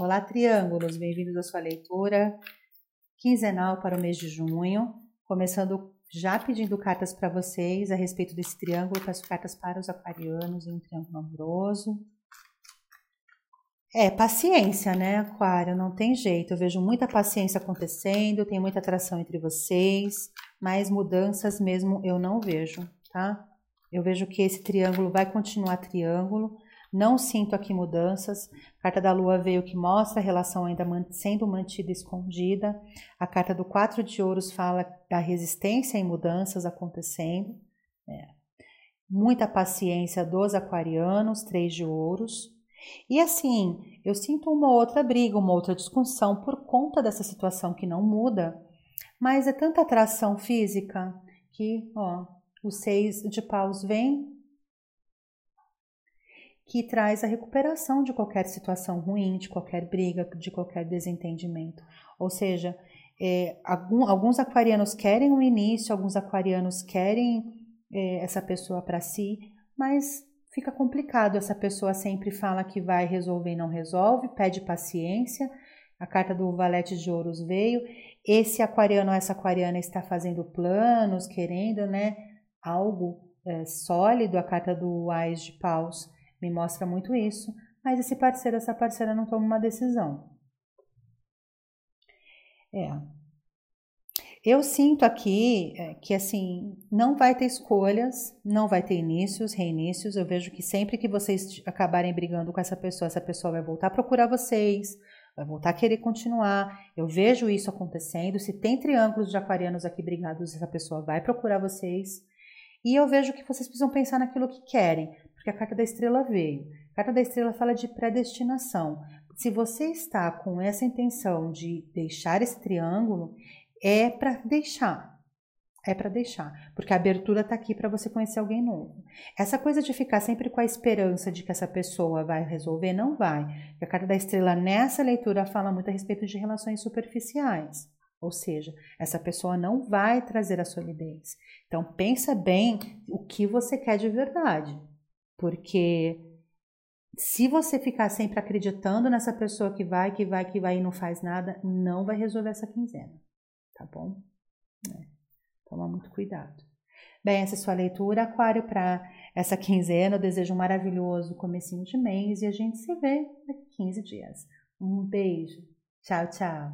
Olá, triângulos, bem-vindos à sua leitura quinzenal para o mês de junho. Começando já pedindo cartas para vocês a respeito desse triângulo, peço cartas para os aquarianos em um triângulo amoroso. É, paciência, né, Aquário? Não tem jeito. Eu vejo muita paciência acontecendo, tem muita atração entre vocês, mas mudanças mesmo eu não vejo, tá? Eu vejo que esse triângulo vai continuar triângulo não sinto aqui mudanças. A carta da lua veio que mostra a relação ainda sendo mantida escondida. A carta do quatro de ouros fala da resistência em mudanças acontecendo. É. Muita paciência dos aquarianos, três de ouros. E assim, eu sinto uma outra briga, uma outra discussão por conta dessa situação que não muda, mas é tanta atração física que, ó, os seis de paus vem que traz a recuperação de qualquer situação ruim, de qualquer briga, de qualquer desentendimento. Ou seja, é, algum, alguns aquarianos querem um início, alguns aquarianos querem é, essa pessoa para si, mas fica complicado. Essa pessoa sempre fala que vai resolver e não resolve, pede paciência. A carta do Valete de Ouros veio. Esse aquariano ou essa aquariana está fazendo planos, querendo né, algo é, sólido. A carta do Ais de Paus me mostra muito isso, mas esse parceiro, essa parceira não toma uma decisão. É. Eu sinto aqui é, que assim não vai ter escolhas, não vai ter inícios, reinícios. Eu vejo que sempre que vocês acabarem brigando com essa pessoa, essa pessoa vai voltar a procurar vocês, vai voltar a querer continuar. Eu vejo isso acontecendo. Se tem triângulos de aquarianos aqui brigados, essa pessoa vai procurar vocês. E eu vejo que vocês precisam pensar naquilo que querem porque a carta da estrela veio. A carta da estrela fala de predestinação. Se você está com essa intenção de deixar esse triângulo, é para deixar. É para deixar, porque a abertura está aqui para você conhecer alguém novo. Essa coisa de ficar sempre com a esperança de que essa pessoa vai resolver, não vai. a carta da estrela nessa leitura fala muito a respeito de relações superficiais. Ou seja, essa pessoa não vai trazer a solidez. Então pensa bem o que você quer de verdade. Porque se você ficar sempre acreditando nessa pessoa que vai, que vai, que vai e não faz nada, não vai resolver essa quinzena, tá bom? É. Toma muito cuidado. Bem, essa é a sua leitura, Aquário, para essa quinzena. Eu desejo um maravilhoso comecinho de mês e a gente se vê daqui 15 dias. Um beijo. Tchau, tchau.